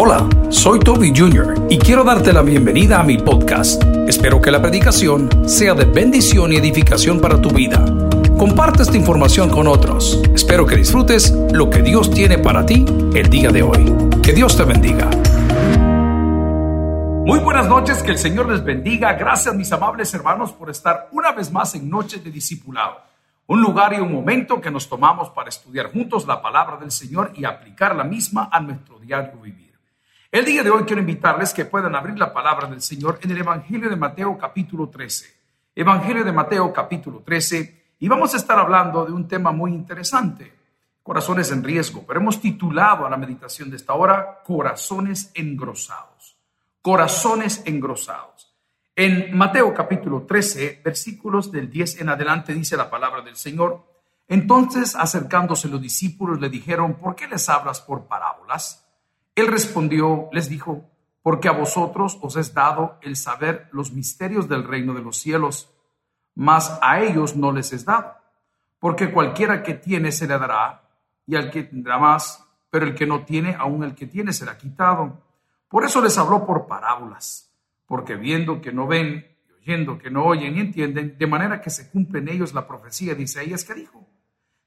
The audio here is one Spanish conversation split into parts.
Hola, soy Toby Jr. y quiero darte la bienvenida a mi podcast. Espero que la predicación sea de bendición y edificación para tu vida. Comparte esta información con otros. Espero que disfrutes lo que Dios tiene para ti el día de hoy. Que Dios te bendiga. Muy buenas noches, que el Señor les bendiga. Gracias mis amables hermanos por estar una vez más en Noches de Discipulado. Un lugar y un momento que nos tomamos para estudiar juntos la palabra del Señor y aplicar la misma a nuestro diario vivir. El día de hoy quiero invitarles que puedan abrir la palabra del Señor en el Evangelio de Mateo capítulo 13. Evangelio de Mateo capítulo 13 y vamos a estar hablando de un tema muy interesante, corazones en riesgo, pero hemos titulado a la meditación de esta hora Corazones engrosados. Corazones engrosados. En Mateo capítulo 13, versículos del 10 en adelante dice la palabra del Señor. Entonces, acercándose los discípulos, le dijeron, ¿por qué les hablas por parábolas? Él respondió, les dijo, porque a vosotros os es dado el saber los misterios del reino de los cielos, mas a ellos no les es dado, porque cualquiera que tiene se le dará, y al que tendrá más, pero el que no tiene, aún el que tiene será quitado. Por eso les habló por parábolas, porque viendo que no ven, y oyendo que no oyen y entienden, de manera que se cumple en ellos la profecía de Isaías que dijo,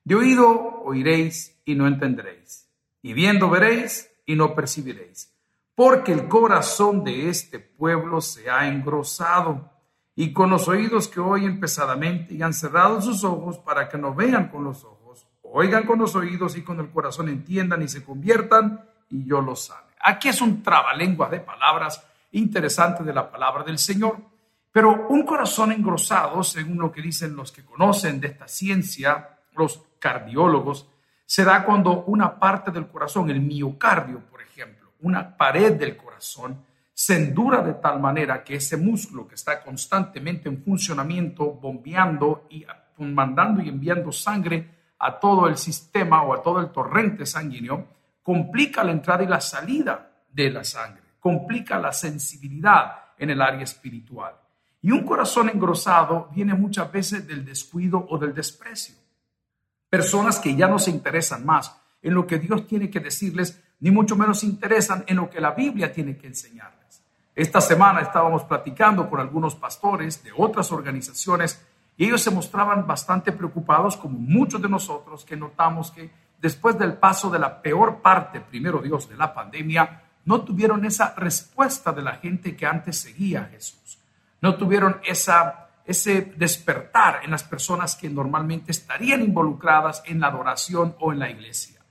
de oído oiréis y no entenderéis, y viendo veréis y no percibiréis, porque el corazón de este pueblo se ha engrosado y con los oídos que oyen pesadamente y han cerrado sus ojos para que no vean con los ojos, oigan con los oídos y con el corazón entiendan y se conviertan y yo los sane. Aquí es un trabalengua de palabras interesante de la palabra del Señor. Pero un corazón engrosado, según lo que dicen los que conocen de esta ciencia, los cardiólogos, se da cuando una parte del corazón, el miocardio, por ejemplo, una pared del corazón, se endura de tal manera que ese músculo que está constantemente en funcionamiento, bombeando y mandando y enviando sangre a todo el sistema o a todo el torrente sanguíneo, complica la entrada y la salida de la sangre, complica la sensibilidad en el área espiritual. Y un corazón engrosado viene muchas veces del descuido o del desprecio. Personas que ya no se interesan más en lo que Dios tiene que decirles, ni mucho menos se interesan en lo que la Biblia tiene que enseñarles. Esta semana estábamos platicando con algunos pastores de otras organizaciones y ellos se mostraban bastante preocupados, como muchos de nosotros, que notamos que después del paso de la peor parte, primero Dios, de la pandemia, no tuvieron esa respuesta de la gente que antes seguía a Jesús. No tuvieron esa ese despertar en las personas que normalmente estarían involucradas en la adoración o en la iglesia.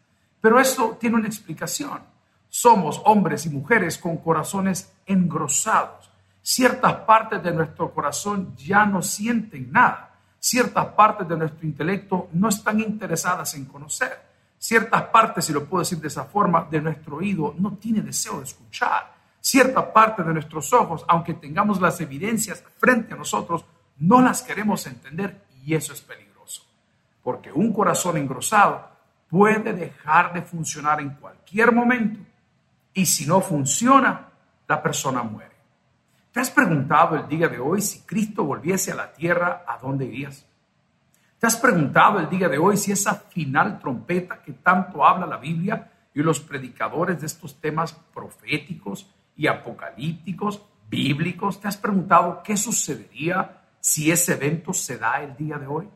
Pero esto tiene una explicación. Somos hombres y mujeres con corazones engrosados. Ciertas partes de nuestro corazón ya no sienten nada. Ciertas partes de nuestro intelecto no están interesadas en conocer. Ciertas partes, si lo puedo decir de esa forma, de nuestro oído no tiene deseo de escuchar. Cierta parte de nuestros ojos, aunque tengamos las evidencias frente a nosotros, no las queremos entender y eso es peligroso, porque un corazón engrosado puede dejar de funcionar en cualquier momento y si no funciona, la persona muere. ¿Te has preguntado el día de hoy si Cristo volviese a la tierra, ¿a dónde irías? ¿Te has preguntado el día de hoy si esa final trompeta que tanto habla la Biblia y los predicadores de estos temas proféticos y apocalípticos, bíblicos, te has preguntado qué sucedería si ese evento se da el día de hoy?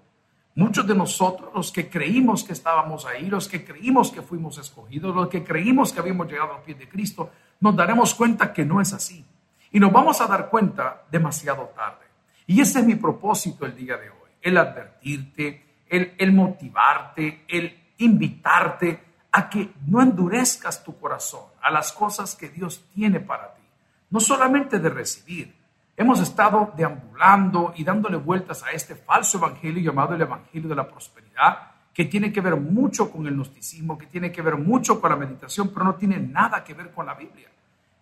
Muchos de nosotros, los que creímos que estábamos ahí, los que creímos que fuimos escogidos, los que creímos que habíamos llegado a los pies de Cristo, nos daremos cuenta que no es así. Y nos vamos a dar cuenta demasiado tarde. Y ese es mi propósito el día de hoy, el advertirte, el, el motivarte, el invitarte a que no endurezcas tu corazón a las cosas que Dios tiene para ti. No solamente de recibir, Hemos estado deambulando y dándole vueltas a este falso evangelio llamado el evangelio de la prosperidad, que tiene que ver mucho con el gnosticismo, que tiene que ver mucho con la meditación, pero no tiene nada que ver con la Biblia.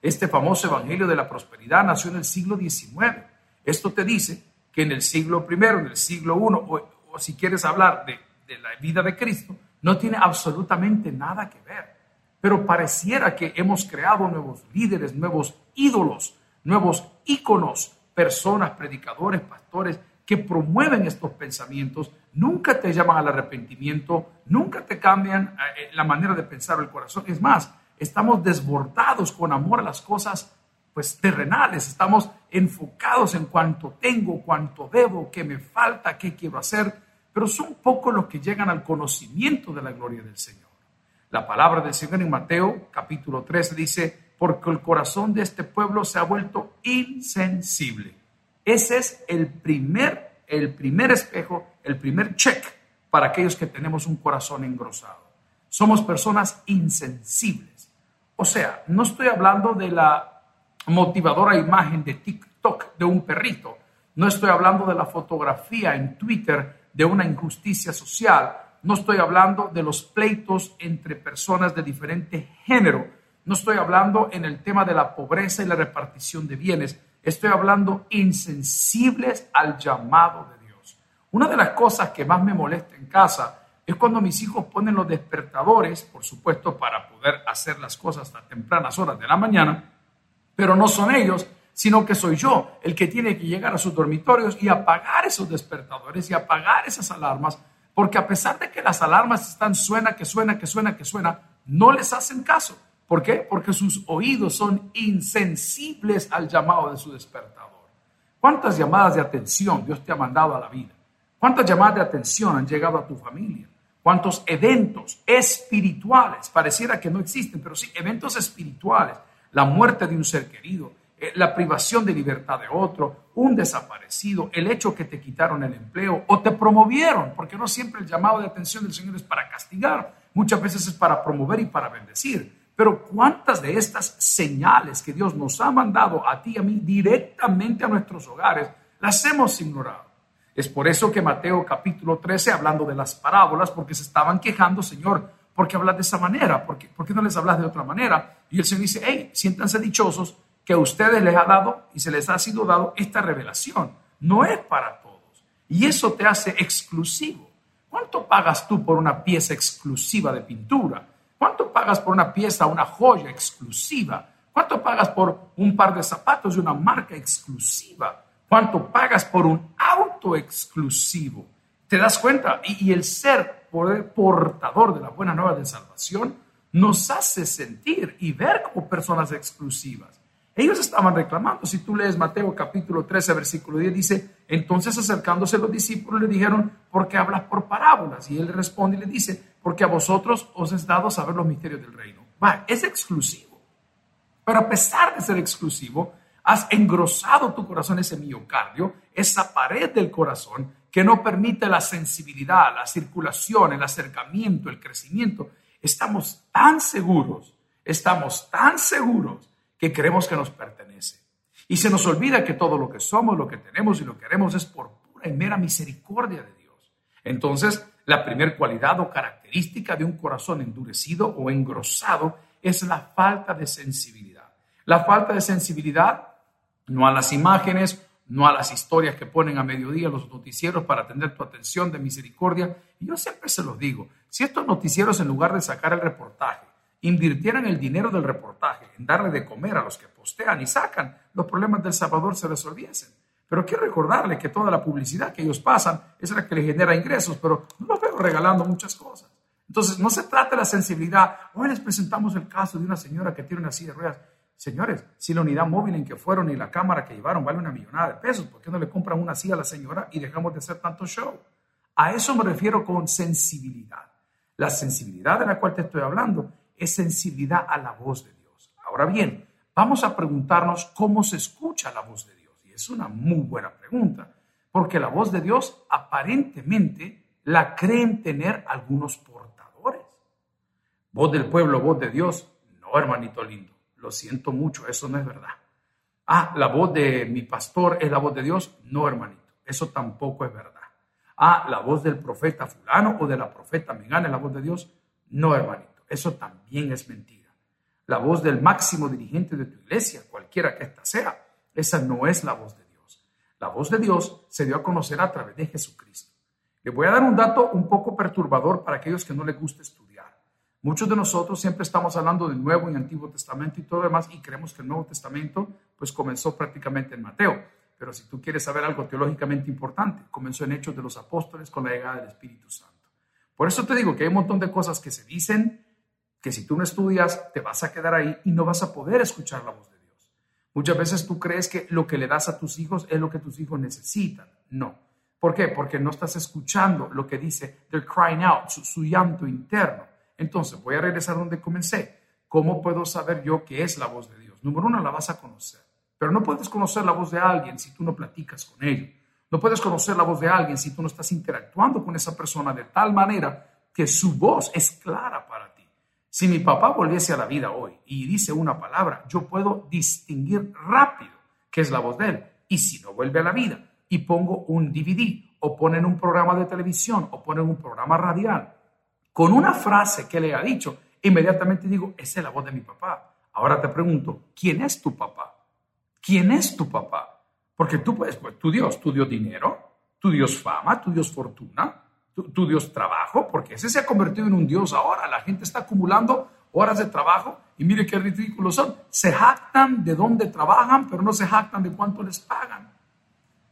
Este famoso evangelio de la prosperidad nació en el siglo XIX. Esto te dice que en el siglo I, en el siglo I, o, si quieres hablar de la vida de Cristo, no tiene absolutamente nada que ver. Pero pareciera que hemos creado nuevos líderes, nuevos ídolos, nuevos íconos, personas, predicadores, pastores que promueven estos pensamientos, nunca te llaman al arrepentimiento, nunca te cambian eh, la manera de pensar el corazón. Es más, estamos desbordados con amor a las cosas pues terrenales, estamos enfocados en cuánto tengo, cuánto debo, qué me falta, qué quiero hacer, pero son pocos los que llegan al conocimiento de la gloria del Señor. La palabra del Señor en Mateo capítulo 13 dice, porque el corazón de este pueblo se ha vuelto insensible. Ese es el primer, el primer espejo, el primer check para aquellos que tenemos un corazón engrosado. Somos personas insensibles. O sea, no estoy hablando de la motivadora imagen de TikTok de un perrito. No estoy hablando de la fotografía en Twitter de una injusticia social. No estoy hablando de los pleitos entre personas de diferente género. No estoy hablando en el tema de la pobreza y la repartición de bienes. Estoy hablando insensibles al llamado de Dios. Una de las cosas que más me molesta en casa es cuando mis hijos ponen los despertadores, por supuesto, para poder hacer las cosas a tempranas horas de la mañana, pero no son ellos, sino que soy yo el que tiene que llegar a sus dormitorios y apagar esos despertadores y apagar esas alarmas, porque a pesar de que las alarmas están suena, que suena, que suena, que suena, no les hacen caso. ¿Por qué? Porque sus oídos son insensibles al llamado de su despertador. ¿Cuántas llamadas de atención Dios te ha mandado a la vida? ¿Cuántas llamadas de atención han llegado a tu familia? ¿Cuántos eventos espirituales? Pareciera que no existen, pero sí, eventos espirituales la muerte de un ser querido, eh, la privación de libertad de otro, un desaparecido, el hecho que te quitaron el empleo o te promovieron, porque no siempre el llamado de atención del Señor es para castigar, muchas veces es para promover y para bendecir. Pero ¿cuántas de estas señales que Dios nos ha mandado a ti y a mí directamente a nuestros hogares las hemos ignorado? Es por eso que Mateo capítulo 13, hablando de las parábolas, porque se estaban quejando, Señor, ¿por qué hablas de esa manera? ¿Por qué, ¿Por qué, no les hablas de otra manera? Y el Señor dice, hey, siéntanse dichosos que a ustedes les ha dado y se les ha sido dado esta revelación. No es para todos. Y eso te hace exclusivo. ¿Cuánto pagas tú por una pieza exclusiva de pintura? ¿Cuánto pagas por una pieza, una joya exclusiva? ¿Cuánto pagas por un par de zapatos de una marca exclusiva? ¿Cuánto pagas por un auto exclusivo? ¿Te das cuenta? Y, el ser portador de la buena nueva de salvación, nos hace sentir y ver como personas exclusivas. Ellos estaban reclamando, si tú lees Mateo capítulo 13, versículo 10, dice, entonces acercándose los discípulos le dijeron, ¿por qué hablas por parábolas? Y él responde y le dice, porque a vosotros os es dado saber los misterios del reino. Va, es exclusivo. Pero a pesar de ser exclusivo, has engrosado tu corazón, ese miocardio, esa pared del corazón que no permite la sensibilidad, la circulación, el acercamiento, el crecimiento. Estamos tan seguros, estamos tan seguros que creemos que nos pertenece. Y se nos olvida que todo lo que somos, lo que tenemos y lo que queremos es por pura y mera misericordia de Dios. Entonces, la primera cualidad o característica de un corazón endurecido o engrosado es la falta de sensibilidad. La falta de sensibilidad no a las imágenes, no a las historias que ponen a mediodía los noticieros para tener tu atención de misericordia. Y yo siempre se los digo, si estos noticieros en lugar de sacar el reportaje, invirtieran el dinero del reportaje en darle de comer a los que postean y sacan, los problemas del Salvador se resolviesen. Pero quiero recordarle que toda la publicidad que ellos pasan es la que les genera ingresos, pero no los veo regalando muchas cosas. Entonces, no se trata de la sensibilidad. Hoy les presentamos el caso de una señora que tiene una silla de ruedas. Señores, si la unidad móvil en que fueron y la cámara que llevaron vale una millonada de pesos, ¿por qué no le compran una silla a la señora y dejamos de hacer tanto show? A eso me refiero con sensibilidad. La sensibilidad de la cual te estoy hablando es sensibilidad a la voz de Dios. Ahora bien, vamos a preguntarnos cómo se escucha la voz de Dios. Es una muy buena pregunta, porque la voz de Dios aparentemente la creen tener algunos portadores. Voz del pueblo, voz de Dios. No, hermanito lindo lo siento mucho, eso no es verdad. Ah, la voz de mi pastor es la voz de Dios. No, hermanito, eso tampoco es verdad. Ah, la voz del profeta fulano o de la profeta Mengana es la voz de Dios. No, hermanito, eso también es mentira. La voz del máximo dirigente de tu iglesia, cualquiera que ésta sea, esa no es la voz de Dios. La voz de Dios se dio a conocer a través de Jesucristo. Le voy a dar un dato un poco perturbador para aquellos que no les gusta estudiar. Muchos de nosotros siempre estamos hablando del Nuevo y Antiguo Testamento y todo lo demás y creemos que el Nuevo Testamento pues comenzó prácticamente en Mateo. Pero si tú quieres saber algo teológicamente importante, comenzó en Hechos de los Apóstoles con la llegada del Espíritu Santo. Por eso te digo que hay un montón de cosas que se dicen que si tú no estudias, te vas a quedar ahí y no vas a poder escuchar la voz. Muchas veces tú crees que lo que le das a tus hijos es lo que tus hijos necesitan. No. ¿Por qué? Porque no estás escuchando lo que dice, they're crying out, su, llanto interno. Entonces, voy a regresar donde comencé. ¿Cómo puedo saber yo qué es la voz de Dios? Número uno, la vas a conocer. Pero no puedes conocer la voz de alguien si tú no platicas con ellos. No puedes conocer la voz de alguien si tú no estás interactuando con esa persona de tal manera que su voz es clara para. Si mi papá volviese a la vida hoy y dice una palabra, yo puedo distinguir rápido qué es la voz de él. Y si no vuelve a la vida y pongo un DVD o ponen un programa de televisión o ponen un programa radial con una frase que le ha dicho, inmediatamente digo, esa es la voz de mi papá. Ahora te pregunto, ¿quién es tu papá? ¿Quién es tu papá? Porque tú puedes, pues, tu Dios, tu Dios dinero, tu Dios fama, tu Dios fortuna, tu, Dios trabajo, porque ese se ha convertido en un Dios ahora. La gente está acumulando horas de trabajo y mire qué ridículos son. Se jactan de dónde trabajan, pero no se jactan de cuánto les pagan.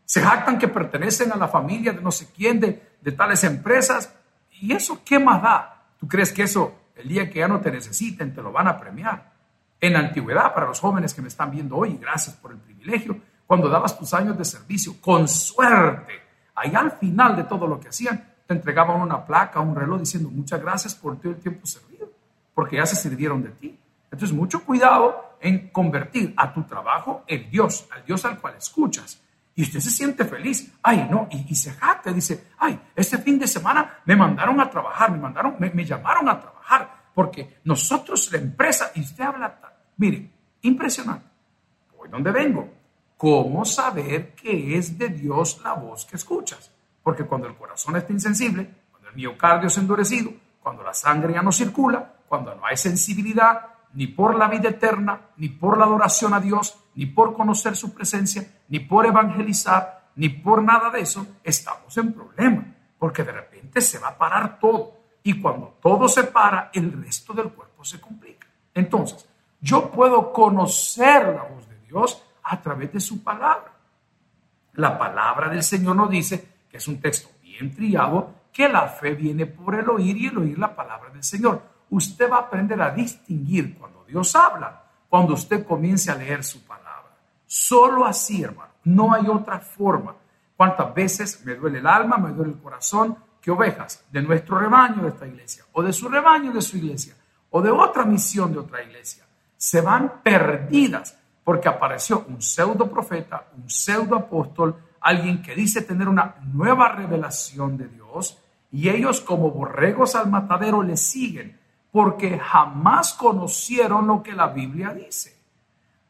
Se jactan que pertenecen a la familia de no sé quién, de, tales empresas. ¿Y eso qué más da? ¿Tú crees que eso, el día que ya no te necesiten, te lo van a premiar? En la antigüedad, para los jóvenes que me están viendo hoy, gracias por el privilegio, cuando dabas tus años de servicio, con suerte, allá al final de todo lo que hacían, te entregaban una placa, un reloj diciendo muchas gracias por todo el tiempo servido, porque ya se sirvieron de ti. Entonces, mucho cuidado en convertir a tu trabajo en Dios, al Dios al cual escuchas. Y usted se siente feliz. Ay, no, y, se jacta, dice, ay, este fin de semana me mandaron a trabajar, me mandaron, me llamaron a trabajar, porque nosotros, la empresa, y usted habla, mire, impresionante. Voy donde vengo. ¿Cómo saber que es de Dios la voz que escuchas? Porque cuando el corazón está insensible, cuando el miocardio es endurecido, cuando la sangre ya no circula, cuando no hay sensibilidad ni por la vida eterna, ni por la adoración a Dios, ni por conocer su presencia, ni por evangelizar, ni por nada de eso, estamos en problema, porque de repente se va a parar todo. Y cuando todo se para, el resto del cuerpo se complica. Entonces, yo puedo conocer la voz de Dios a través de su palabra. La palabra del Señor nos dice que es un texto bien triado, que la fe viene por el oír y el oír la palabra del Señor. Usted va a aprender a distinguir cuando Dios habla, cuando usted comience a leer su palabra. Solo así, hermano, no hay otra forma. ¿Cuántas veces me duele el alma, me duele el corazón que ovejas de nuestro rebaño de esta iglesia, o de su rebaño de su iglesia, o de otra misión de otra iglesia, se van perdidas porque apareció un pseudo profeta, un pseudo apóstol, alguien que dice tener una nueva revelación de Dios y ellos como borregos al matadero le siguen porque jamás conocieron lo que la Biblia dice.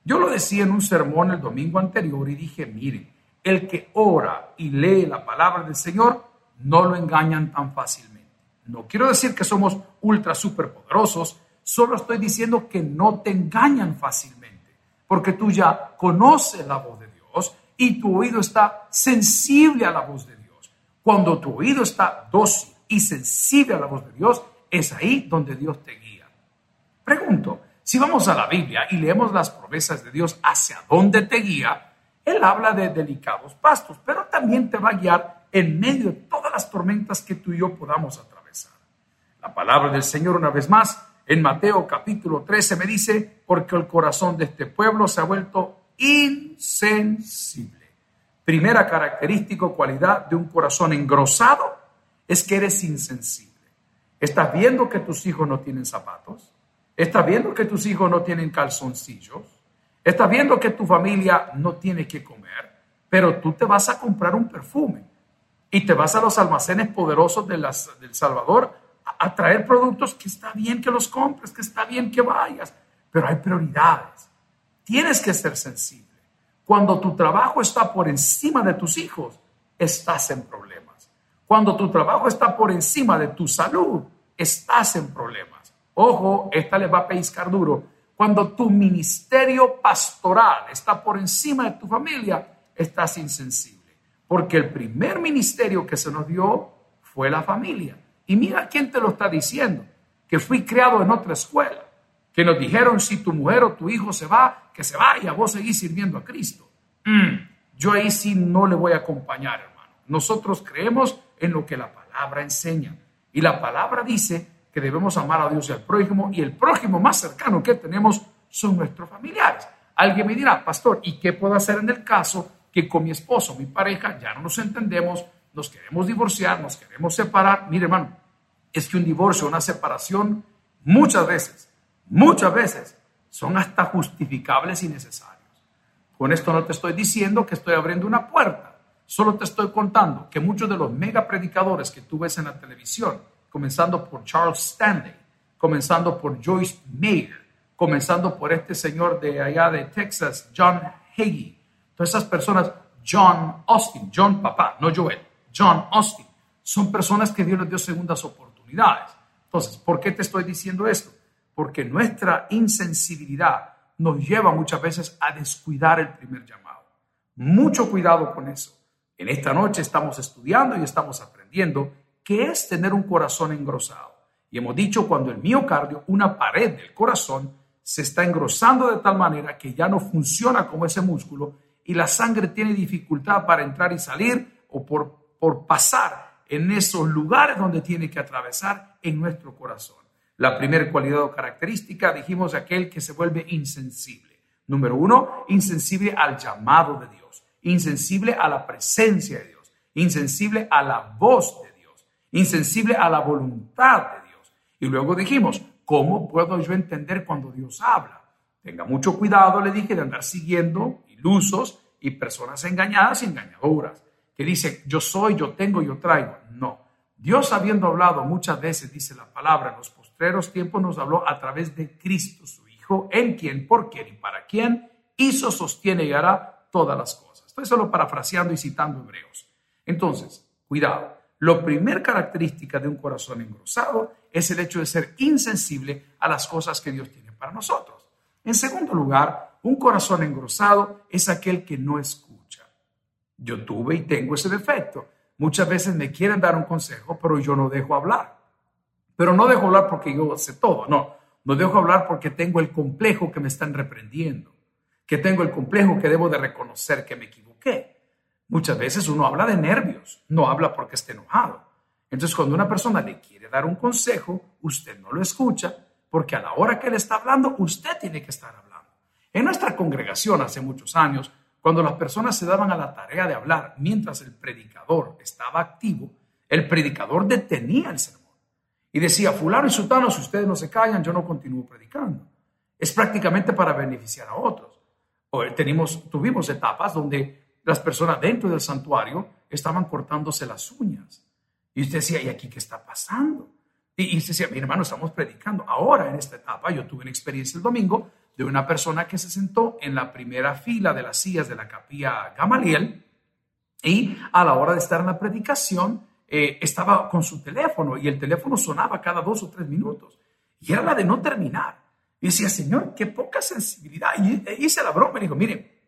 Yo lo decía en un sermón el domingo anterior y dije, miren, el que ora y lee la palabra del Señor no lo engañan tan fácilmente. No quiero decir que somos ultra superpoderosos, solo estoy diciendo que no te engañan fácilmente, porque tú ya conoces la voz de y tu oído está sensible a la voz de Dios. Cuando tu oído está dócil y sensible a la voz de Dios, es ahí donde Dios te guía. Pregunto, si vamos a la Biblia y leemos las promesas de Dios hacia dónde te guía, Él habla de delicados pastos, pero también te va a guiar en medio de todas las tormentas que tú y yo podamos atravesar. La palabra del Señor una vez más en Mateo capítulo 13 me dice, porque el corazón de este pueblo se ha vuelto insensible. Primera característica o cualidad de un corazón engrosado es que eres insensible. ¿Estás viendo que tus hijos no tienen zapatos? ¿Estás viendo que tus hijos no tienen calzoncillos? ¿Estás viendo que tu familia no tiene que comer? Pero tú te vas a comprar un perfume y te vas a los almacenes poderosos de del Salvador a traer productos que está bien que los compres, que está bien que vayas, pero hay prioridades. Tienes que ser sensible. Cuando tu trabajo está por encima de tus hijos, estás en problemas. Cuando tu trabajo está por encima de tu salud, estás en problemas. Ojo, esta le va a pescar duro. Cuando tu ministerio pastoral está por encima de tu familia, estás insensible. Porque el primer ministerio que se nos dio fue la familia. Y mira quién te lo está diciendo, que fui creado en otra escuela que nos dijeron si tu mujer o tu hijo se va, que se vaya, vos seguís sirviendo a Cristo. Mm, yo ahí sí no le voy a acompañar, hermano. Nosotros creemos en lo que la palabra enseña. Y la palabra dice que debemos amar a Dios y al prójimo, y el prójimo más cercano que tenemos son nuestros familiares. Alguien me dirá, pastor, ¿y qué puedo hacer en el caso que con mi esposo, mi pareja, ya no nos entendemos, nos queremos divorciar, nos queremos separar? Mire, hermano, es que un divorcio, una separación, muchas veces, muchas veces, son hasta justificables y necesarios. Con esto no te estoy diciendo que estoy abriendo una puerta, solo te estoy contando que muchos de los mega predicadores que tú ves en la televisión, comenzando por Charles Stanley, comenzando por Joyce Mayer, comenzando por este señor de allá de Texas, John Hagee, todas esas personas, John Austin, John papá, no Joel, John Austin, son personas que Dios les dio segundas oportunidades. Entonces, ¿por qué te estoy diciendo esto? Porque nuestra insensibilidad nos lleva muchas veces a descuidar el primer llamado. Mucho cuidado con eso. En esta noche estamos estudiando y estamos aprendiendo qué es tener un corazón engrosado. Y hemos dicho cuando el miocardio, una pared del corazón, se está engrosando de tal manera que ya no funciona como ese músculo y la sangre tiene dificultad para entrar y salir o por, por pasar en esos lugares donde tiene que atravesar en nuestro corazón. La primera cualidad o característica, dijimos, aquel que se vuelve insensible. Número uno, insensible al llamado de Dios, insensible a la presencia de Dios, insensible a la voz de Dios, insensible a la voluntad de Dios. Y luego dijimos, ¿cómo puedo yo entender cuando Dios habla? Tenga mucho cuidado, le dije, de andar siguiendo ilusos y personas engañadas y engañadoras, que dice, yo soy, yo tengo, yo traigo. No. Dios habiendo hablado muchas veces, dice la palabra, en los postreros tiempos nos habló a través de Cristo, su Hijo, en quien, por quién y para quién hizo, sostiene y hará todas las cosas. Estoy solo parafraseando y citando hebreos. Entonces, cuidado. La primera característica de un corazón engrosado es el hecho de ser insensible a las cosas que Dios tiene para nosotros. En segundo lugar, un corazón engrosado es aquel que no escucha. Yo tuve y tengo ese defecto. Muchas veces me quieren dar un consejo, pero yo no dejo hablar. Pero no dejo hablar porque yo sé todo, no. No dejo hablar porque tengo el complejo que me están reprendiendo, que tengo el complejo que debo de reconocer que me equivoqué. Muchas veces uno habla de nervios, no habla porque esté enojado. Entonces, cuando una persona le quiere dar un consejo, usted no lo escucha porque a la hora que le está hablando, usted tiene que estar hablando. En nuestra congregación hace muchos años, cuando las personas se daban a la tarea de hablar mientras el predicador estaba activo, el predicador detenía el sermón y decía, fulano y sultano, si ustedes no se callan, yo no continúo predicando. Es prácticamente para beneficiar a otros. tenemos, tuvimos etapas donde las personas dentro del santuario estaban cortándose las uñas. Y usted decía, ¿y aquí qué está pasando? Y, usted decía, mi hermano, estamos predicando. Ahora, en esta etapa, yo tuve una experiencia el domingo de una persona que se sentó en la primera fila de las sillas de la capilla Gamaliel y a la hora de estar en la predicación eh, estaba con su teléfono y el teléfono sonaba cada dos o tres minutos y era la de no terminar. Y decía, Señor, qué poca sensibilidad. Y hice la broma y dijo, mire,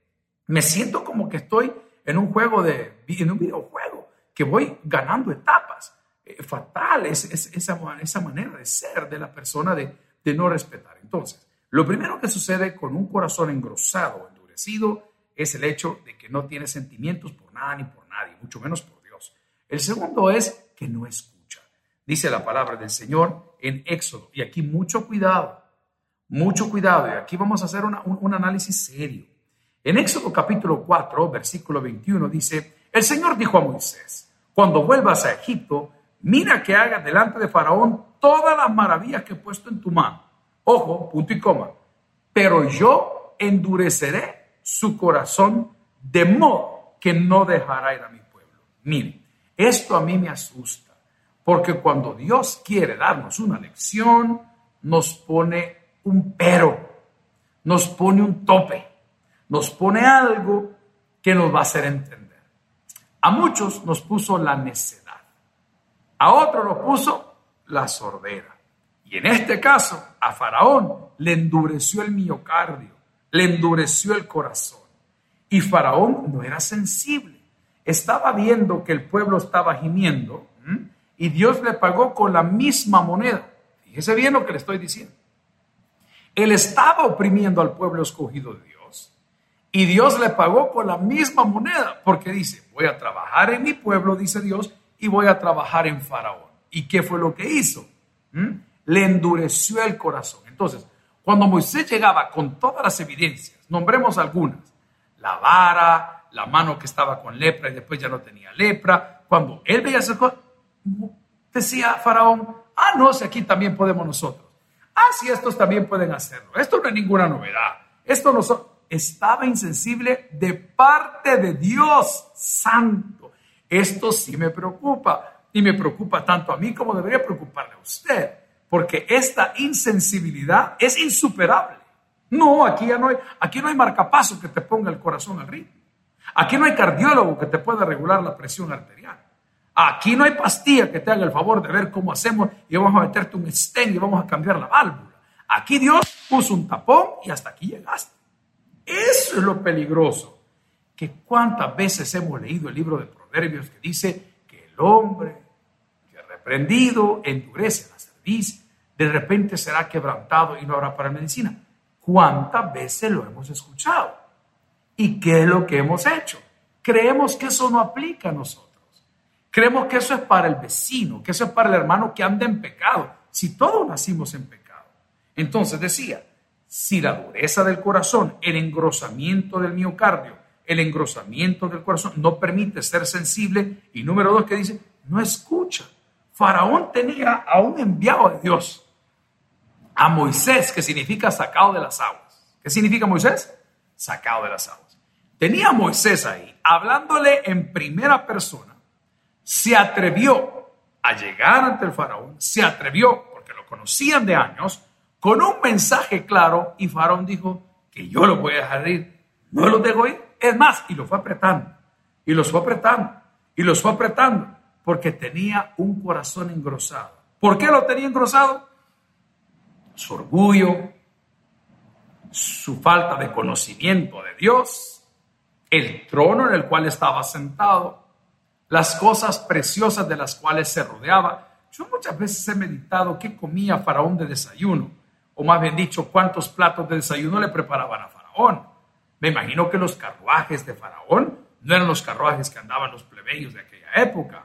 me siento como que estoy en un juego de, en un videojuego, que voy ganando etapas. Eh, fatal es, esa, esa manera de ser de la persona de, de no respetar. Entonces, lo primero que sucede con un corazón engrosado endurecido es el hecho de que no tiene sentimientos por nada ni por nadie, mucho menos por. El segundo es que no escucha. Dice la palabra del Señor en Éxodo. Y aquí mucho cuidado, mucho cuidado. Y aquí vamos a hacer un, análisis serio. En Éxodo capítulo 4, versículo 21 dice, el Señor dijo a Moisés, cuando vuelvas a Egipto, mira que hagas delante de Faraón todas las maravillas que he puesto en tu mano Ojo, punto y coma. Pero yo endureceré su corazón de modo que no dejará ir a mi pueblo. Miren, esto a mí me asusta, porque cuando Dios quiere darnos una lección, nos pone un pero, nos pone un tope, nos pone algo que nos va a hacer entender. A muchos nos puso la necedad, a otros nos puso la sordera. Y en este caso, a Faraón le endureció el miocardio, le endureció el corazón. Y Faraón no era sensible. Estaba viendo que el pueblo estaba gimiendo y Dios le pagó con la misma moneda. Fíjese bien lo que le estoy diciendo. Él estaba oprimiendo al pueblo escogido de Dios y Dios le pagó con la misma moneda porque dice, voy a trabajar en mi pueblo, dice Dios, y voy a trabajar en Faraón. ¿Y qué fue lo que hizo? le endureció el corazón. Entonces, cuando Moisés llegaba con todas las evidencias, nombremos algunas, la vara, la mano que estaba con lepra y después ya no tenía lepra, cuando él veía esas cosas, decía Faraón, ah, no, si aquí también podemos nosotros. Ah, sí, estos también pueden hacerlo. Esto no es ninguna novedad. Esto no estaba insensible de parte de Dios Santo. Esto sí me preocupa y me preocupa tanto a mí como debería preocuparle a usted, porque esta insensibilidad es insuperable. No, aquí no hay, aquí no hay marcapaso que te ponga el corazón al ritmo. Aquí no hay cardiólogo que te pueda regular la presión arterial. Aquí no hay pastilla que te haga el favor de ver cómo hacemos y vamos a meterte un stent y vamos a cambiar la válvula. Aquí Dios puso un tapón y hasta aquí llegaste. Eso es lo peligroso. Que cuántas veces hemos leído el libro de Proverbios que dice que el hombre que reprendido endurece la cerviz, de repente será quebrantado y no habrá para medicina. ¿Cuántas veces lo hemos escuchado? ¿Y qué es lo que hemos hecho? Creemos que eso no aplica a nosotros. Creemos que eso es para el vecino, que eso es para el hermano que anda en pecado. Si todos nacimos en pecado. Entonces decía, si la dureza del corazón, el engrosamiento del miocardio, el engrosamiento del corazón no permite ser sensible, y número dos que dice, no escucha. Faraón tenía a un enviado de Dios, a Moisés, que significa sacado de las aguas. ¿Qué significa Moisés? Sacado de las aguas. Tenía Moisés ahí, hablándole en primera persona se atrevió a llegar ante el faraón, se atrevió, porque lo conocían de años, con un mensaje claro y faraón dijo que yo lo voy a dejar ir, no los dejo ir, es más, y lo fue apretando, y los fue apretando, y los fue apretando, porque tenía un corazón engrosado. ¿Por qué lo tenía engrosado? Su orgullo, su falta de conocimiento de Dios, el trono en el cual estaba sentado, las cosas preciosas de las cuales se rodeaba. Yo muchas veces he meditado qué comía Faraón de desayuno, o más bien dicho, cuántos platos de desayuno le preparaban a Faraón. Me imagino que los carruajes de Faraón no eran los carruajes que andaban los plebeyos de aquella época.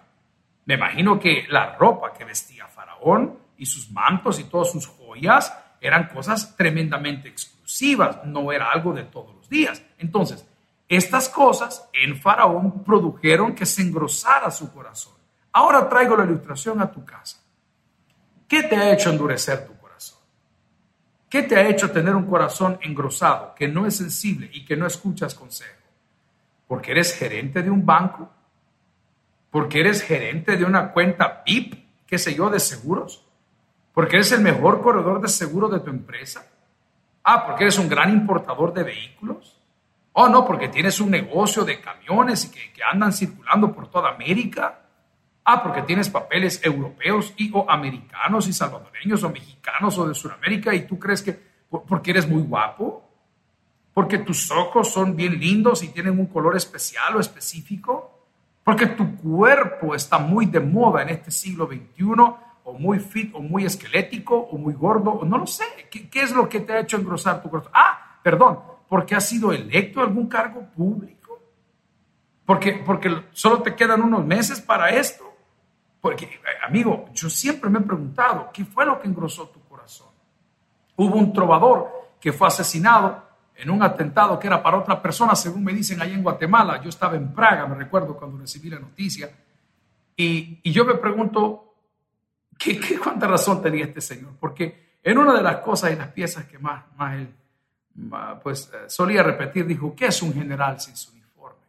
Me imagino que la ropa que vestía Faraón y sus mantos y todas sus joyas eran cosas tremendamente exclusivas, no era algo de todos los días. Entonces, estas cosas en Faraón produjeron que se engrosara su corazón. Ahora traigo la ilustración a tu casa. ¿Qué te ha hecho endurecer tu corazón? ¿Qué te ha hecho tener un corazón engrosado, que no es sensible y que no escuchas consejo? ¿Porque eres gerente de un banco? ¿Porque eres gerente de una cuenta PIP, qué sé yo, de seguros? ¿Porque eres el mejor corredor de seguro de tu empresa? Ah, porque eres un gran importador de vehículos. Oh, no, porque tienes un negocio de camiones y que, andan circulando por toda América. Ah, porque tienes papeles europeos y o americanos y salvadoreños o mexicanos o de Sudamérica y tú crees que porque eres muy guapo, porque tus ojos son bien lindos y tienen un color especial o específico, porque tu cuerpo está muy de moda en este siglo XXI o muy fit o muy esquelético o muy gordo, o no lo sé. ¿Qué, ¿Qué, es lo que te ha hecho engrosar tu corazón? Ah, perdón, porque has sido electo a algún cargo público, porque, porque solo te quedan unos meses para esto. Porque, amigo, yo siempre me he preguntado, ¿qué fue lo que engrosó tu corazón? Hubo un trovador que fue asesinado en un atentado que era para otra persona, según me dicen allá en Guatemala. Yo estaba en Praga, me recuerdo cuando recibí la noticia. Y, y yo me pregunto, ¿qué, ¿qué, cuánta razón tenía este señor? Porque en una de las cosas y las piezas que más, más él pues eh, solía repetir, dijo, ¿qué es un general sin su uniforme?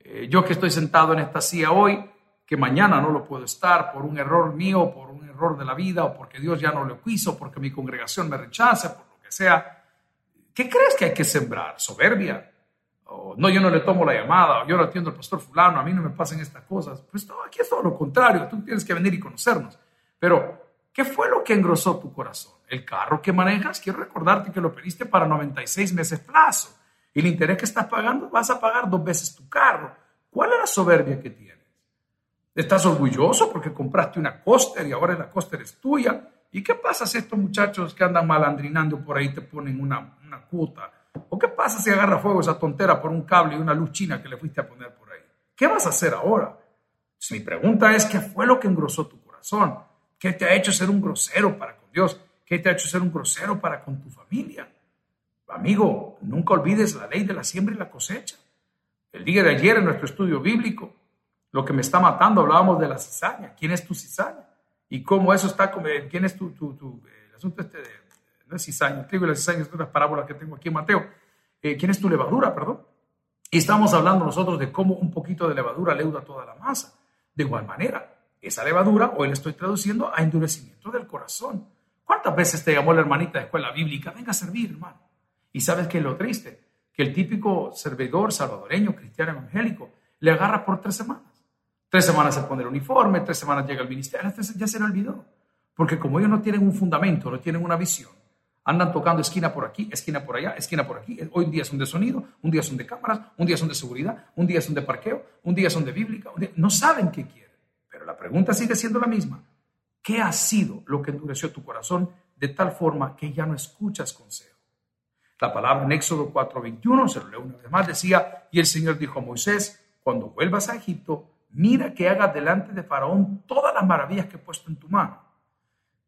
Eh, yo que estoy sentado en esta silla hoy, que mañana no lo puedo estar por un error mío, por un error de la vida, o porque Dios ya no lo quiso, porque mi congregación me rechaza, por lo que sea, ¿qué crees que hay que sembrar? ¿Soberbia? O, no, yo no le tomo la llamada, o yo no atiendo al pastor fulano, a mí no me pasan estas cosas. Pues no, aquí es todo lo contrario, tú tienes que venir y conocernos. Pero, ¿qué fue lo que engrosó tu corazón? el carro que manejas, quiero recordarte que lo pediste para 96 meses plazo. Y el interés que estás pagando, vas a pagar dos veces tu carro. ¿Cuál es la soberbia que tienes? ¿Estás orgulloso porque compraste una coster y ahora la coster es tuya? ¿Y qué pasa si estos muchachos que andan malandrinando por ahí te ponen una, una cuota? ¿O qué pasa si agarra fuego esa tontera por un cable y una luz china que le fuiste a poner por ahí? ¿Qué vas a hacer ahora? mi pregunta es, ¿qué fue lo que engrosó tu corazón? ¿Qué te ha hecho ser un grosero para con Dios? ¿Qué te ha hecho ser un grosero para con tu familia? Amigo, nunca olvides la ley de la siembra y la cosecha. El día de ayer en nuestro estudio bíblico, lo que me está matando, hablábamos de la cizaña. ¿Quién es tu cizaña? Y cómo eso está, ¿quién es tu, tu, el asunto este de, no es cizaña, trigo y la cizaña es una parábola que tengo aquí en Mateo. Eh, ¿Quién es tu levadura, perdón? Y estamos hablando nosotros de cómo un poquito de levadura leuda toda la masa. De igual manera, esa levadura, hoy le estoy traduciendo a endurecimiento del corazón. ¿Cuántas veces te llamó la hermanita de escuela bíblica? Venga a servir, hermano. Y sabes que es lo triste, que el típico servidor salvadoreño, cristiano evangélico, le agarra por tres semanas. Tres semanas se pone el uniforme, tres semanas llega al ministerio, ya se le olvidó. Porque como ellos no tienen un fundamento, no tienen una visión, andan tocando esquina por aquí, esquina por allá, esquina por aquí. Hoy día son de sonido, un día son de cámaras, un día son de seguridad, un día son de parqueo, un día son de bíblica. No saben qué quieren. Pregunta sigue siendo la misma. ¿Qué ha sido lo que endureció tu corazón de tal forma que ya no escuchas consejo? La palabra en Éxodo 4:21, se lo leo una vez más, decía, y el Señor dijo a Moisés, cuando vuelvas a Egipto, mira que hagas delante de Faraón todas las maravillas que he puesto en tu mano.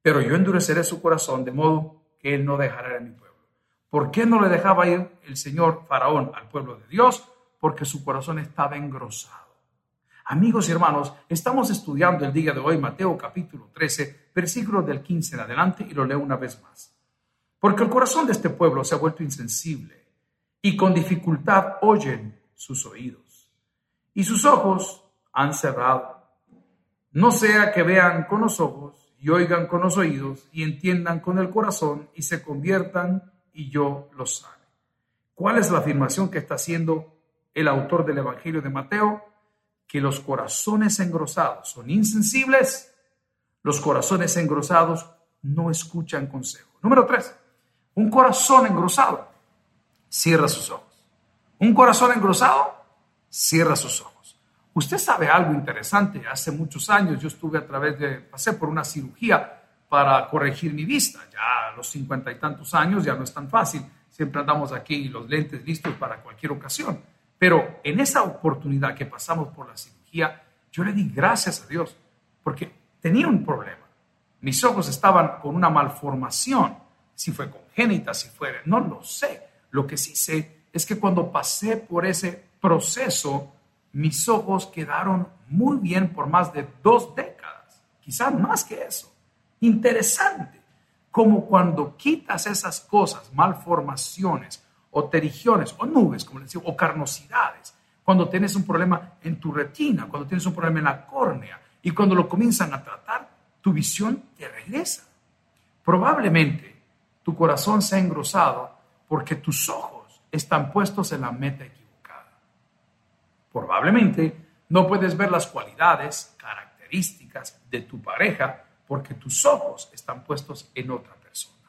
Pero yo endureceré su corazón de modo que él no dejará a mi pueblo. ¿Por qué no le dejaba ir el Señor Faraón al pueblo de Dios? Porque su corazón estaba engrosado. Amigos y hermanos, estamos estudiando el día de hoy Mateo capítulo 13, versículos del 15 en adelante y lo leo una vez más. Porque el corazón de este pueblo se ha vuelto insensible y con dificultad oyen sus oídos y sus ojos han cerrado. No sea que vean con los ojos y oigan con los oídos y entiendan con el corazón y se conviertan y yo los sane. ¿Cuál es la afirmación que está haciendo el autor del Evangelio de Mateo? Que los corazones engrosados son insensibles, los corazones engrosados no escuchan consejo. Número tres, un corazón engrosado cierra sus ojos. Un corazón engrosado cierra sus ojos. Usted sabe algo interesante. Hace muchos años yo estuve a través de, pasé por una cirugía para corregir mi vista. Ya los cincuenta y tantos años ya no es tan fácil. Siempre andamos aquí los lentes listos para cualquier ocasión. Pero en esa oportunidad que pasamos por la cirugía, yo le di gracias a Dios porque tenía un problema. Mis ojos estaban con una malformación. Si fue congénita, si fue, no lo sé. Lo que sí sé es que cuando pasé por ese proceso, mis ojos quedaron muy bien por más de dos décadas, quizás más que eso. Interesante, como cuando quitas esas cosas, malformaciones o terigiones o nubes, como les digo, o carnosidades, cuando tienes un problema en tu retina, cuando tienes un problema en la córnea y cuando lo comienzan a tratar, tu visión te regresa. Probablemente tu corazón se ha engrosado porque tus ojos están puestos en la meta equivocada. Probablemente no puedes ver las cualidades, características de tu pareja porque tus ojos están puestos en otra persona.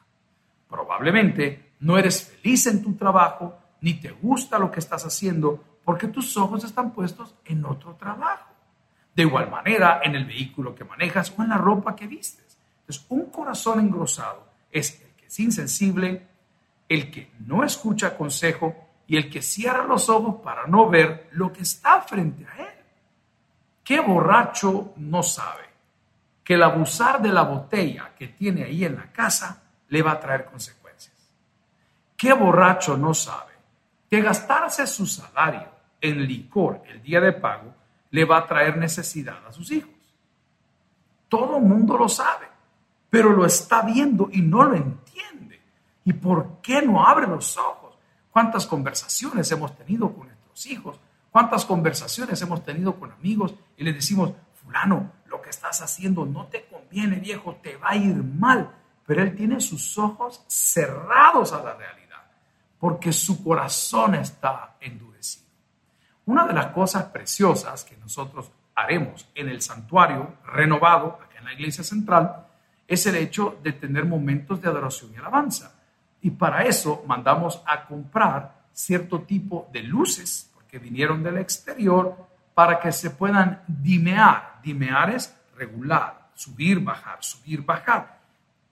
Probablemente no eres feliz en tu trabajo ni te gusta lo que estás haciendo porque tus ojos están puestos en otro trabajo. De igual manera, en el vehículo que manejas o en la ropa que vistes. Entonces, un corazón engrosado es el que es insensible, el que no escucha consejo y el que cierra los ojos para no ver lo que está frente a él. ¿Qué borracho no sabe que el abusar de la botella que tiene ahí en la casa le va a traer consecuencias? ¿Qué borracho no sabe que gastarse su salario en licor el día de pago le va a traer necesidad a sus hijos? Todo el mundo lo sabe, pero lo está viendo y no lo entiende. ¿Y por qué no abre los ojos? cuántas conversaciones hemos tenido con nuestros hijos, cuántas conversaciones hemos tenido con amigos y le decimos, fulano, lo que estás haciendo no te conviene, viejo, te va a ir mal. Pero él tiene sus ojos cerrados a la realidad, porque su corazón está endurecido. Una de las cosas preciosas que nosotros haremos en el santuario renovado, acá en la iglesia central, es el hecho de tener momentos de adoración y alabanza. Y para eso mandamos a comprar cierto tipo de luces, porque vinieron del exterior, para que se puedan dimear. Dimear es regular, subir, bajar, subir, bajar,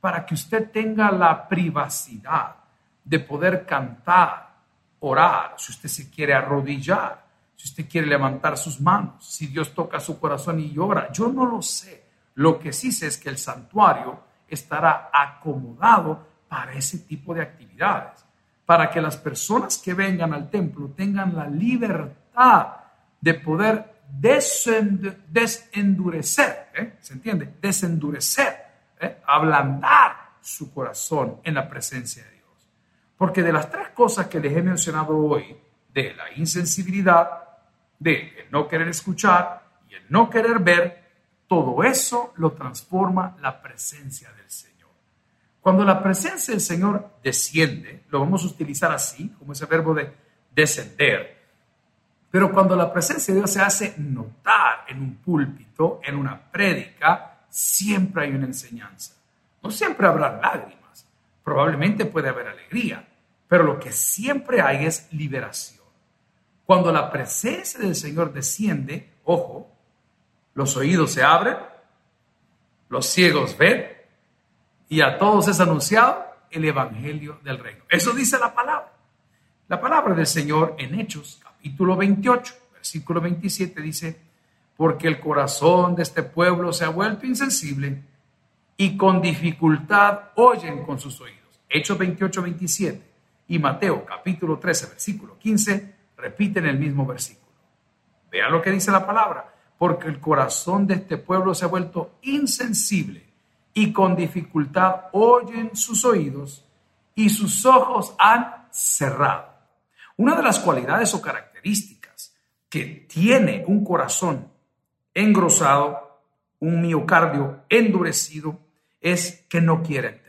para que usted tenga la privacidad de poder cantar, orar, si usted se quiere arrodillar, si usted quiere levantar sus manos, si Dios toca su corazón y llora. Yo no lo sé. Lo que sí sé es que el santuario estará acomodado para ese tipo de actividades, para que las personas que vengan al templo tengan la libertad de poder desendurecer, ¿eh? ¿se entiende? Desendurecer, ¿eh? ablandar su corazón en la presencia de. Porque de las tres cosas que les he mencionado hoy, de la insensibilidad, de el no querer escuchar y el no querer ver, todo eso lo transforma la presencia del Señor. Cuando la presencia del Señor desciende, lo vamos a utilizar así, como ese verbo de descender, pero cuando la presencia de Dios se hace notar en un púlpito, en una prédica, siempre hay una enseñanza. No siempre habrá lágrimas, probablemente puede haber alegría, pero lo que siempre hay es liberación. Cuando la presencia del Señor desciende, ojo, los oídos se abren, los ciegos ven y a todos es anunciado el Evangelio del Reino. Eso dice la palabra. La palabra del Señor en Hechos, capítulo 28, versículo 27 dice, porque el corazón de este pueblo se ha vuelto insensible y con dificultad oyen con sus oídos. Hechos 28, 27 y Mateo capítulo 13, versículo 15 repiten el mismo versículo. Vean lo que dice la palabra, porque el corazón de este pueblo se ha vuelto insensible y con dificultad oyen sus oídos y sus ojos han cerrado. Una de las cualidades o características que tiene un corazón engrosado, un miocardio endurecido, es que no quiere entender.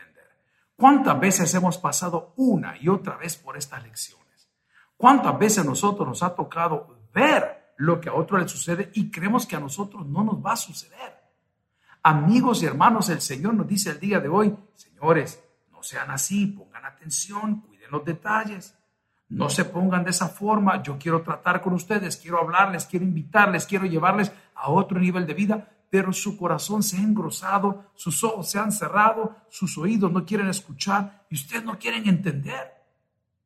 ¿Cuántas veces hemos pasado una y otra vez por estas lecciones? ¿Cuántas veces a nosotros nos ha tocado ver lo que a otro le sucede y creemos que a nosotros no nos va a suceder? Amigos y hermanos, el Señor nos dice el día de hoy, señores, no sean así, pongan atención, cuiden los detalles. No se pongan de esa forma. Yo quiero tratar con ustedes, quiero hablarles, quiero invitarles, quiero llevarles a otro nivel de vida, pero su corazón se ha engrosado, sus ojos se han cerrado, sus oídos no quieren escuchar y ustedes no quieren entender.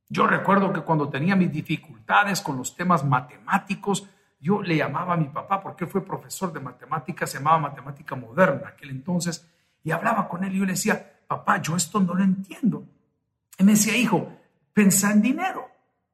Yo recuerdo que cuando tenía mis dificultades con los temas matemáticos, yo le llamaba a mi papá, porque fue profesor de matemáticas, se llamaba matemática moderna aquel entonces, y hablaba con él y yo le decía, papá, yo esto no lo entiendo. Y me decía, hijo, pensa en dinero.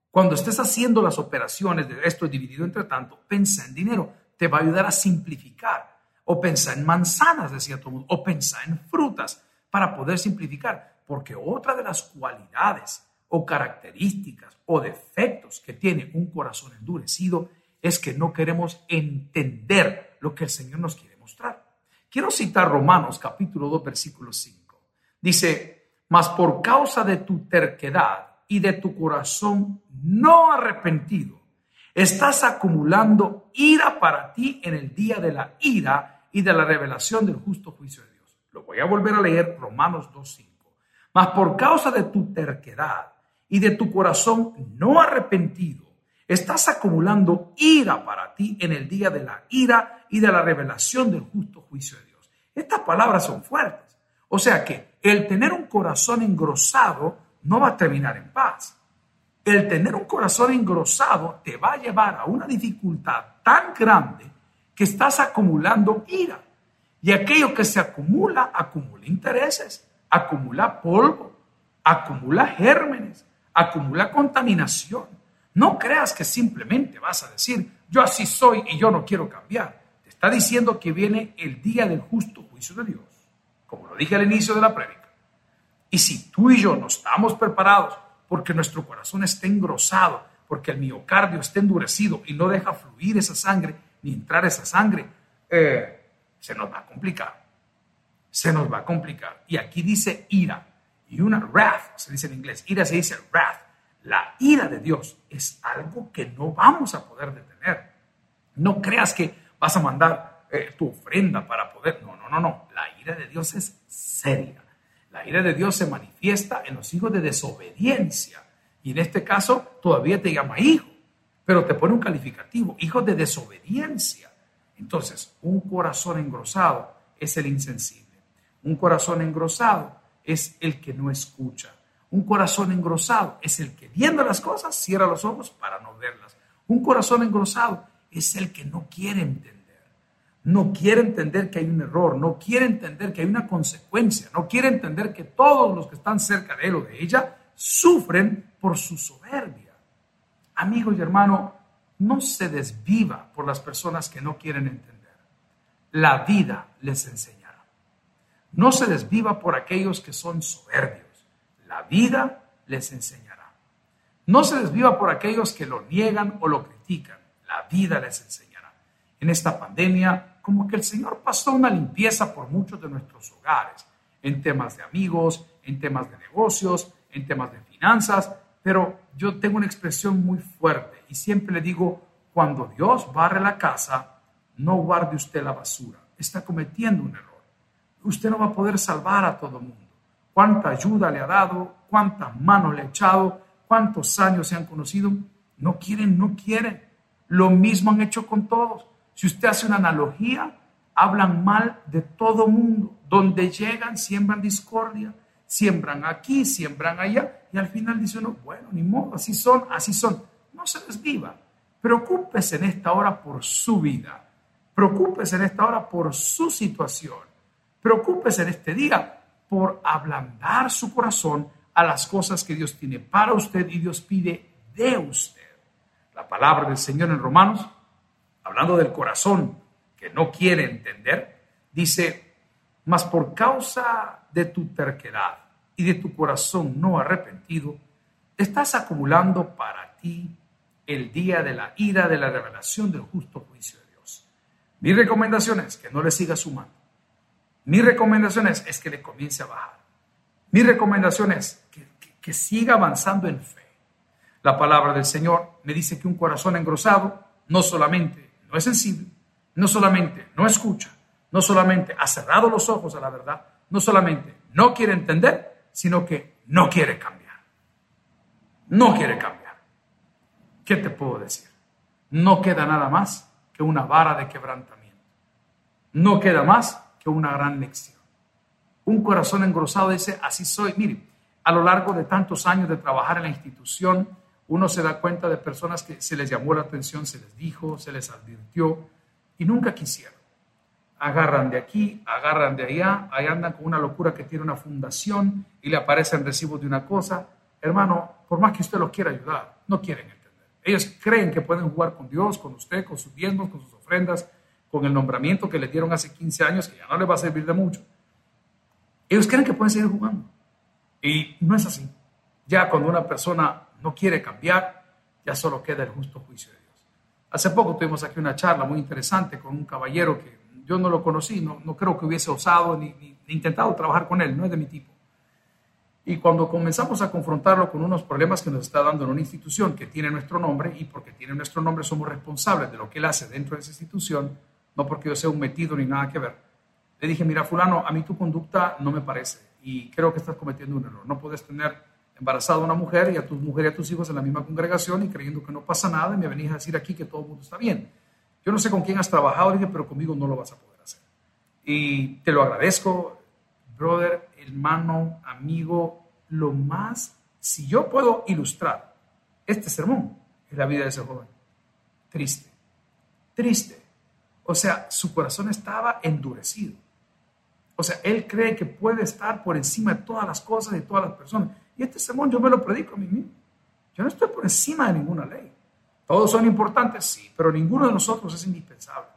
Cuando estés haciendo las operaciones de esto dividido entre tanto, pensa en dinero, te va a ayudar a simplificar. O pensa en manzanas, decía todo mundo, o pensa en frutas para poder simplificar. Porque otra de las cualidades o características o defectos que tiene un corazón endurecido es que no queremos entender lo que el Señor nos quiere mostrar. Quiero citar Romanos capítulo 2, versículo 5. Dice, mas por causa de tu terquedad y de tu corazón no arrepentido, estás acumulando ira para ti en el día de la ira y de la revelación del justo juicio de Dios. Lo voy a volver a leer, Romanos 2.5. Mas por causa de tu terquedad y de tu corazón no arrepentido, estás acumulando ira para ti en el día de la ira y de la revelación del justo juicio de Dios. Estas palabras son fuertes. O sea que el tener un corazón engrosado no va a terminar en paz. El tener un corazón engrosado te va a llevar a una dificultad tan grande que estás acumulando ira. Y aquello que se acumula, acumula intereses, acumula polvo, acumula gérmenes, acumula contaminación. No creas que simplemente vas a decir, yo así soy y yo no quiero cambiar. Te está diciendo que viene el día del justo juicio de Dios, como lo dije al inicio de la prédica. Y si tú y yo no estamos preparados porque nuestro corazón está engrosado, porque el miocardio está endurecido y no deja fluir esa sangre ni entrar esa sangre, eh, se nos va a complicar. Se nos va a complicar. Y aquí dice ira. Y una wrath, se dice en inglés. Ira se dice wrath. La ira de Dios es algo que no vamos a poder detener. No creas que vas a mandar eh, tu ofrenda para poder. No, no, no, no. La ira de Dios es seria. La ira de Dios se manifiesta en los hijos de desobediencia. Y en este caso todavía te llama hijo, pero te pone un calificativo, hijos de desobediencia. Entonces, un corazón engrosado es el insensible. Un corazón engrosado es el que no escucha. Un corazón engrosado es el que viendo las cosas cierra los ojos para no verlas. Un corazón engrosado es el que no quiere entender. no quiere entender que hay un error, no quiere entender que hay una consecuencia, no quiere entender que todos los que están cerca de él o de ella sufren por su soberbia. Amigo y hermano, no se desviva por las personas que no quieren entender. La vida les enseñará. No se desviva por aquellos que son soberbios. La vida les enseñará. No se desviva por aquellos que lo niegan o lo critican. La vida les enseñará. En esta pandemia, como que el Señor pasó una limpieza por muchos de nuestros hogares, en temas de amigos, en temas de negocios, en temas de finanzas, pero yo tengo una expresión muy fuerte y siempre le digo, cuando Dios barre la casa, no guarde usted la basura. Está cometiendo un error. Usted no va a poder salvar a todo el mundo. ¿Cuánta ayuda le ha dado? ¿Cuántas manos le ha echado? ¿Cuántos años se han conocido? No quieren, no quieren. Lo mismo han hecho con todos. Si usted hace una analogía, hablan mal de todo mundo. Donde llegan, siembran discordia siembran aquí, siembran allá, y al final dice uno, bueno, ni modo, así son, así son. No se desviva. Preocúpese en esta hora por su vida. Preocúpese en esta hora por su situación. Preocúpese en este día por ablandar su corazón a las cosas que Dios tiene para usted y Dios pide de usted. La palabra del Señor en Romanos, hablando del corazón que no quiere entender, dice, mas por causa de tu terquedad y de tu corazón no arrepentido, estás acumulando para ti el día de la ira de la revelación del justo juicio de Dios. Mi recomendación es que no le siga sumando. Mi recomendación es, que le comience a bajar. Mi recomendación es que, que siga avanzando en fe. La palabra del Señor me dice que un corazón engrosado no solamente no es sensible, no solamente no escucha, no solamente ha cerrado los ojos a la verdad, no solamente no quiere entender, sino que no quiere cambiar. No quiere cambiar. ¿Qué te puedo decir? No queda nada más que una vara de quebrantamiento. No queda más que una gran lección. Un corazón engrosado dice, así soy. Mire, a lo largo de tantos años de trabajar en la institución, uno se da cuenta de personas que se les llamó la atención, se les dijo, se les advirtió y nunca quisieron agarran de aquí, agarran de allá, ahí andan con una locura que tiene una fundación y le aparecen recibos de una cosa. Hermano, por más que usted los quiera ayudar, no quieren entender. Ellos creen que pueden jugar con Dios, con usted, con sus diezmos, con sus ofrendas, con el nombramiento que le dieron hace 15 años, que ya no le va a servir de mucho. Ellos creen que pueden seguir jugando. Y no es así. Ya cuando una persona no quiere cambiar, ya solo queda el justo juicio de Dios. Hace poco tuvimos aquí una charla muy interesante con un caballero que yo no lo conocí, no, no creo que hubiese osado ni, ni, intentado trabajar con él, no es de mi tipo. Y cuando comenzamos a confrontarlo con unos problemas que nos está dando en una institución que tiene nuestro nombre, y porque tiene nuestro nombre somos responsables de lo que él hace dentro de esa institución, no porque yo sea un metido ni nada que ver, le dije, mira, fulano, a mí tu conducta no me parece y creo que estás cometiendo un error. No puedes tener embarazada a una mujer y a tu mujer y a tus hijos en la misma congregación y creyendo que no pasa nada y me venís a decir aquí que todo el mundo está bien. Yo no sé con quién has trabajado, dije, pero conmigo no lo vas a poder hacer. Y te lo agradezco, brother, hermano, amigo, lo más, si yo puedo ilustrar este sermón, es la vida de ese joven. Triste, triste. O sea, su corazón estaba endurecido. O sea, él cree que puede estar por encima de todas las cosas y todas las personas. Y este sermón yo me lo predico a mí mismo. Yo no estoy por encima de ninguna ley. ¿Todos son importantes? Sí, pero ninguno de nosotros es indispensable.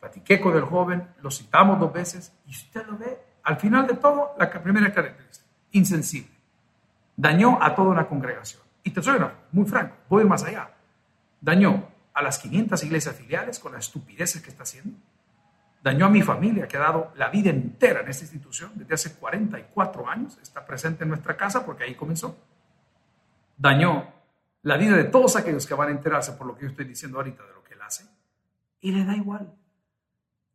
Platiqué con el joven, lo citamos dos veces y usted lo ve. Al final de todo, la primera característica, insensible. Dañó a toda una congregación. Y te soy muy franco, voy más allá. Dañó a las 500 iglesias filiales con las estupideces que está haciendo. Dañó a mi familia, que ha dado la vida entera en esta institución, desde hace 44 años, está presente en nuestra casa porque ahí comenzó. Dañó la vida de todos aquellos que van a enterarse por lo que yo estoy diciendo ahorita de lo que él hace, y le da igual.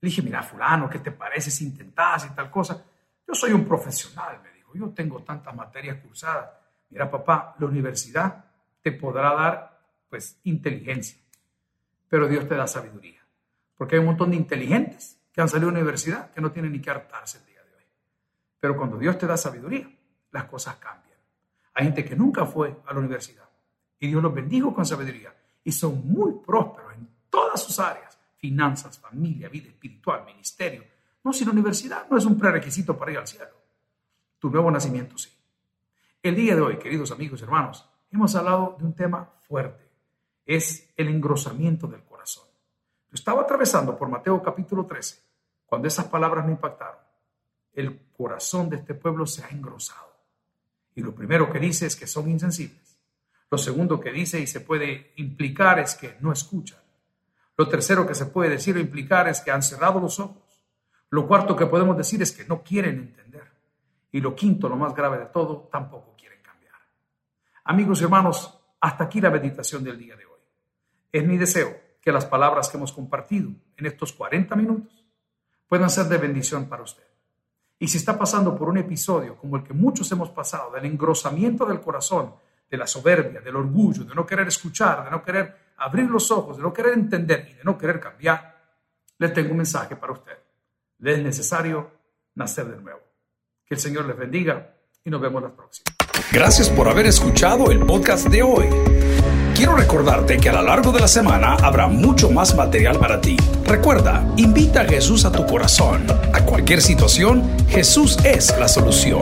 Le dije, mira, fulano, ¿qué te parece si intentas y tal cosa? Yo soy un profesional, me dijo, yo tengo tantas materias cursadas. Mira, papá, la universidad te podrá dar, pues, inteligencia, pero Dios te da sabiduría. Porque hay un montón de inteligentes que han salido de la universidad que no tienen ni que hartarse el día de hoy. Pero cuando Dios te da sabiduría, las cosas cambian. Hay gente que nunca fue a la universidad y Dios los bendijo con sabiduría y son muy prósperos en todas sus áreas, finanzas, familia, vida espiritual, ministerio. No, si la universidad no es un prerequisito para ir al cielo. Tu nuevo nacimiento sí. El día de hoy, queridos amigos y hermanos, hemos hablado de un tema fuerte. Es el engrosamiento del corazón. Yo estaba atravesando por Mateo capítulo 13 cuando esas palabras me impactaron. El corazón de este pueblo se ha engrosado. Y lo primero que dice es que son insensibles. Lo segundo que dice y se puede implicar es que no escuchan. Lo tercero que se puede decir o implicar es que han cerrado los ojos. Lo cuarto que podemos decir es que no quieren entender. Y lo quinto, lo más grave de todo, tampoco quieren cambiar. Amigos y hermanos, hasta aquí la meditación del día de hoy. Es mi deseo que las palabras que hemos compartido en estos 40 minutos puedan ser de bendición para usted. Y si está pasando por un episodio como el que muchos hemos pasado, del engrosamiento del corazón, de la soberbia, del orgullo, de no querer escuchar, de no querer abrir los ojos, de no querer entender y de no querer cambiar, le tengo un mensaje para usted. Le es necesario nacer de nuevo. Que el Señor les bendiga y nos vemos la próxima. Gracias por haber escuchado el podcast de hoy. Quiero recordarte que a lo largo de la semana habrá mucho más material para ti. Recuerda, invita a Jesús a tu corazón. A cualquier situación, Jesús es la solución.